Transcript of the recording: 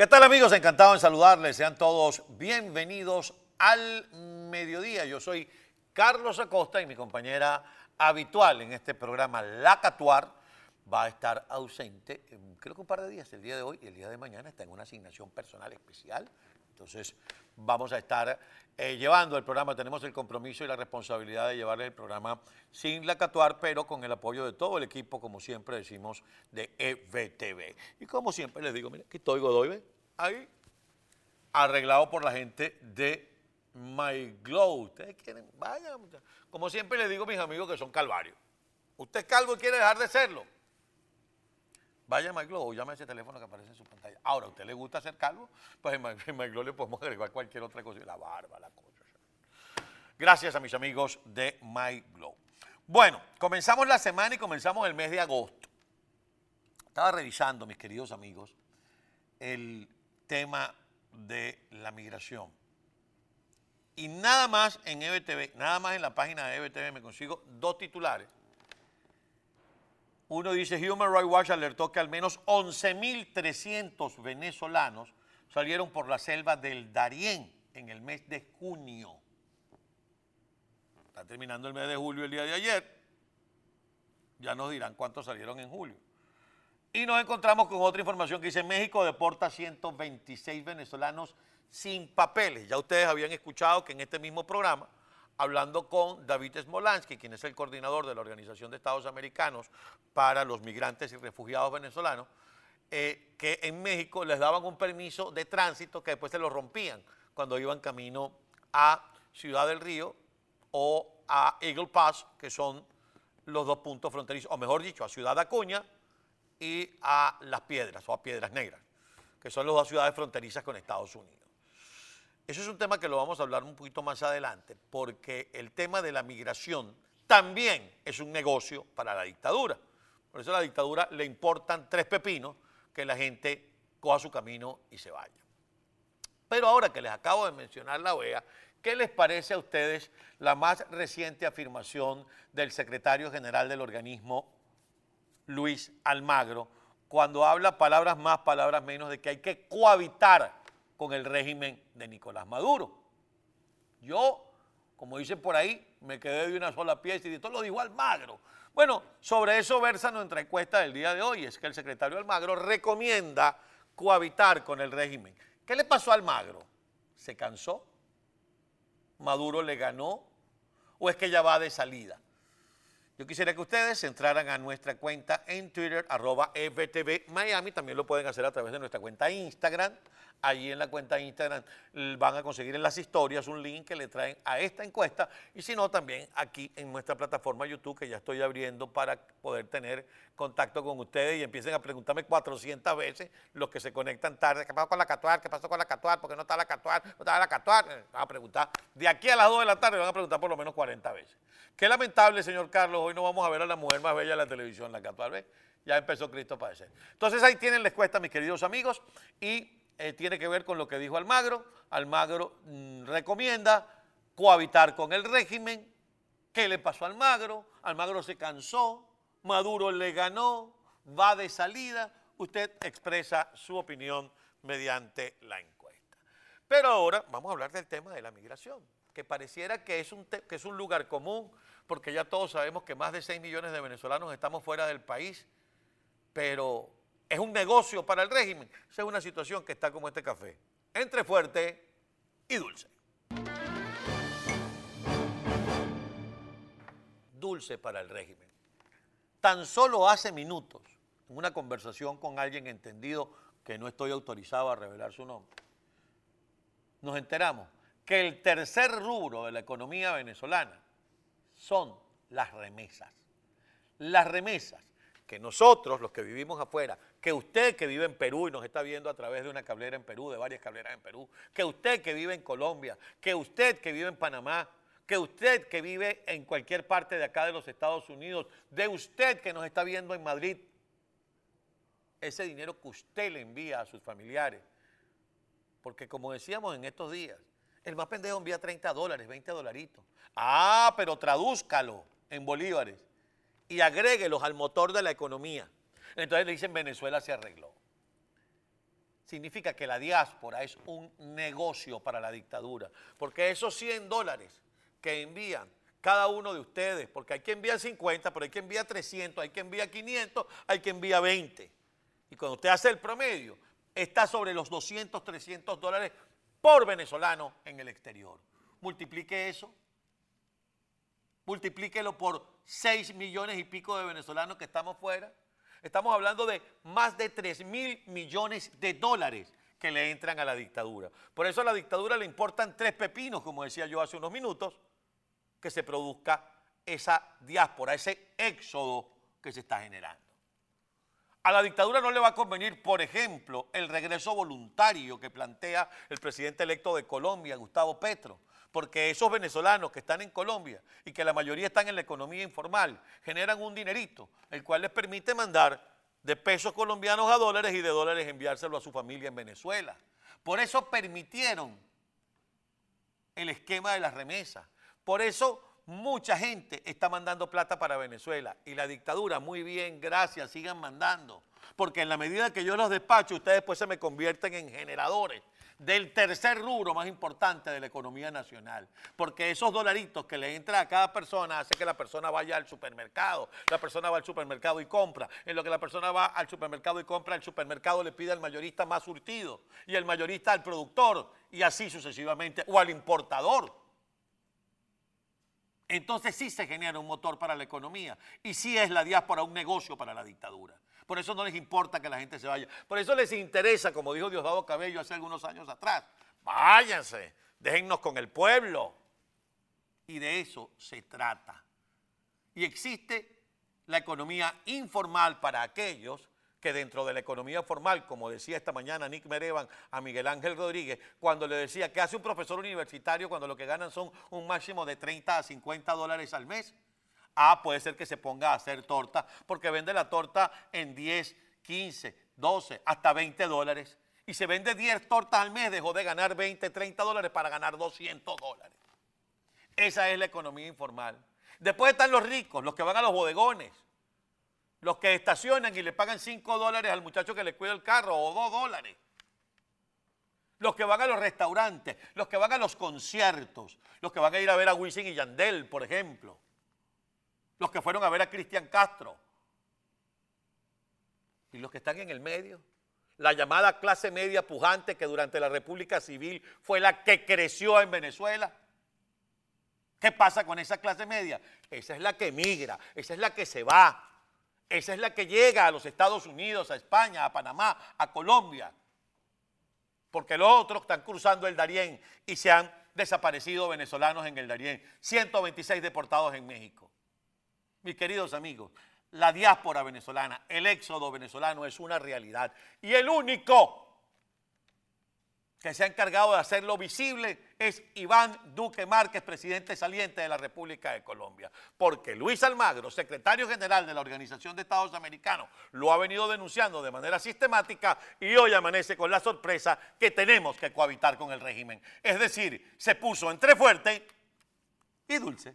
¿Qué tal amigos? Encantado en saludarles. Sean todos bienvenidos al mediodía. Yo soy Carlos Acosta y mi compañera habitual en este programa, La Catuar, va a estar ausente, en, creo que un par de días, el día de hoy y el día de mañana está en una asignación personal especial. Entonces vamos a estar eh, llevando el programa, tenemos el compromiso y la responsabilidad de llevarle el programa sin la Catuar, pero con el apoyo de todo el equipo, como siempre decimos, de EVTV. Y como siempre les digo, mira, aquí estoy Godoy, ahí, arreglado por la gente de My Glow. Ustedes quieren, vayan. Como siempre les digo mis amigos que son calvarios. Usted es calvo y quiere dejar de serlo. Vaya a MyGlow o llame a ese teléfono que aparece en su pantalla. Ahora, ¿a usted le gusta ser calvo? Pues en, My- le podemos agregar cualquier otra cosa. La barba, la cosa. Gracias a mis amigos de MyGlow. Bueno, comenzamos la semana y comenzamos el mes de agosto. Estaba revisando, mis queridos amigos, el tema de la migración. Y nada más en EBTV, nada más en la página de EBTV me consigo dos titulares. Uno dice, Human Rights Watch alertó que al menos 11.300 venezolanos salieron por la selva del Darién en el mes de junio. Está terminando el mes de julio el día de ayer. Ya nos dirán cuántos salieron en julio. Y nos encontramos con otra información que dice México deporta 126 venezolanos sin papeles. Ya ustedes habían escuchado que en este mismo programa, hablando con David Smolansky, quien es el coordinador de la Organización de Estados Americanos para los migrantes y refugiados venezolanos, eh, que en México les daban un permiso de tránsito que después se lo rompían cuando iban camino a Ciudad del Río o a Eagle Pass, que son los dos puntos fronterizos, o mejor dicho, a Ciudad Acuña y a Las Piedras o a Piedras Negras, que son las dos ciudades fronterizas con Estados Unidos. Eso es un tema que lo vamos a hablar un poquito más adelante, porque el tema de la migración también es un negocio para la dictadura. Por eso a la dictadura le importan tres pepinos que la gente coja su camino y se vaya. Pero ahora que les acabo de mencionar la OEA, ¿qué les parece a ustedes la más reciente afirmación del secretario general del organismo Luis Almagro, cuando habla palabras más, palabras menos, de que hay que cohabitar con el régimen de Nicolás Maduro. Yo, como dicen por ahí, me quedé de una sola pieza y de todo lo dijo Almagro. Bueno, sobre eso versa nuestra encuesta del día de hoy, es que el secretario Almagro recomienda cohabitar con el régimen. ¿Qué le pasó a Almagro? ¿Se cansó? ¿Maduro le ganó? ¿O es que ya va de salida? Yo quisiera que ustedes entraran a nuestra cuenta en Twitter, arroba FTV. También lo pueden hacer a través de nuestra cuenta Instagram. Allí en la cuenta Instagram l- van a conseguir en las historias un link que le traen a esta encuesta. Y si no, también aquí en nuestra plataforma YouTube, que ya estoy abriendo para poder tener contacto con ustedes y empiecen a preguntarme 400 veces los que se conectan tarde. ¿Qué pasó con la Catuar? ¿Qué pasó con la Catuar? ¿Por qué no está la Catuar? ¿No está la Catuar? Eh, Van a preguntar. De aquí a las 2 de la tarde van a preguntar por lo menos 40 veces. Qué lamentable, señor Carlos. Hoy no vamos a ver a la mujer más bella de la televisión, la Catuar. ¿ves? Ya empezó Cristo a padecer. Entonces ahí tienen la encuesta, mis queridos amigos. Y eh, tiene que ver con lo que dijo Almagro. Almagro mm, recomienda cohabitar con el régimen. ¿Qué le pasó a Almagro? Almagro se cansó, Maduro le ganó, va de salida. Usted expresa su opinión mediante la encuesta. Pero ahora vamos a hablar del tema de la migración, que pareciera que es un, que es un lugar común, porque ya todos sabemos que más de 6 millones de venezolanos estamos fuera del país, pero es un negocio para el régimen. Esa es una situación que está como este café, entre fuerte y dulce. Dulce para el régimen. Tan solo hace minutos, en una conversación con alguien entendido que no estoy autorizado a revelar su nombre, nos enteramos que el tercer rubro de la economía venezolana son las remesas. Las remesas que nosotros, los que vivimos afuera, que usted que vive en Perú y nos está viendo a través de una cablera en Perú, de varias cableras en Perú, que usted que vive en Colombia, que usted que vive en Panamá, que usted que vive en cualquier parte de acá de los Estados Unidos, de usted que nos está viendo en Madrid, ese dinero que usted le envía a sus familiares, porque como decíamos en estos días, el más pendejo envía 30 dólares, 20 dolaritos. Ah, pero tradúzcalo en bolívares y agréguelos al motor de la economía. Entonces le dicen Venezuela se arregló. significa que la diáspora es un negocio para la dictadura, porque esos 100 dólares que envían cada uno de ustedes, porque hay que enviar 50, pero hay que enviar 300, hay que enviar 500, hay que enviar 20. Y cuando usted hace el promedio, está sobre los 200, 300 dólares por venezolano en el exterior. Multiplique eso, multiplíquelo por 6 millones y pico de venezolanos que estamos fuera. Estamos hablando de más de 3 mil millones de dólares que le entran a la dictadura. Por eso a la dictadura le importan tres pepinos, como decía yo hace unos minutos, que se produzca esa diáspora, ese éxodo que se está generando. A la dictadura no le va a convenir, por ejemplo, el regreso voluntario que plantea el presidente electo de Colombia, Gustavo Petro, porque esos venezolanos que están en Colombia y que la mayoría están en la economía informal, generan un dinerito, el cual les permite mandar de pesos colombianos a dólares y de dólares enviárselo a su familia en Venezuela. Por eso permitieron el esquema de las remesas. Por eso mucha gente está mandando plata para Venezuela y la dictadura, muy bien, gracias, sigan mandando. Porque en la medida que yo los despacho, ustedes después se me convierten en generadores del tercer rubro más importante de la economía nacional. Porque esos dolaritos que le entran a cada persona hace que la persona vaya al supermercado. La persona va al supermercado y compra. En lo que la persona va al supermercado y compra, el supermercado le pide al mayorista más surtido. Y el mayorista al productor. Y así sucesivamente. O al importador entonces sí se genera un motor para la economía y sí es la diáspora un negocio para la dictadura. Por eso no les importa que la gente se vaya. Por eso les interesa, como dijo Diosdado Cabello hace algunos años atrás, váyanse, déjennos con el pueblo. Y de eso se trata. Y existe la economía informal para aquellos que dentro de la economía formal, como decía esta mañana Nick Merevan a Miguel Ángel Rodríguez, cuando le decía que hace un profesor universitario cuando lo que ganan son un máximo de 30 a 50 dólares al mes, ah, puede ser que se ponga a hacer torta, porque vende la torta en 10, 15, 12, hasta 20 dólares. Y se vende 10 tortas al mes, dejó de ganar 20, 30 dólares para ganar 200 dólares. Esa es la economía informal. Después están los ricos, los que van a los bodegones, los que estacionan y le pagan 5 dólares al muchacho que le cuida el carro o 2 dólares. Los que van a los restaurantes, los que van a los conciertos, los que van a ir a ver a Wisin y Yandel, por ejemplo. Los que fueron a ver a Cristian Castro. Y los que están en el medio. La llamada clase media pujante que durante la República Civil fue la que creció en Venezuela. ¿Qué pasa con esa clase media? Esa es la que migra, esa es la que se va. Esa es la que llega a los Estados Unidos, a España, a Panamá, a Colombia. Porque los otros están cruzando el Darién y se han desaparecido venezolanos en el Darién. 126 deportados en México. Mis queridos amigos, la diáspora venezolana, el éxodo venezolano es una realidad. Y el único que se ha encargado de hacerlo visible es Iván Duque Márquez, presidente saliente de la República de Colombia. Porque Luis Almagro, secretario general de la Organización de Estados Americanos, lo ha venido denunciando de manera sistemática y hoy amanece con la sorpresa que tenemos que cohabitar con el régimen. Es decir, se puso entre fuerte y dulce.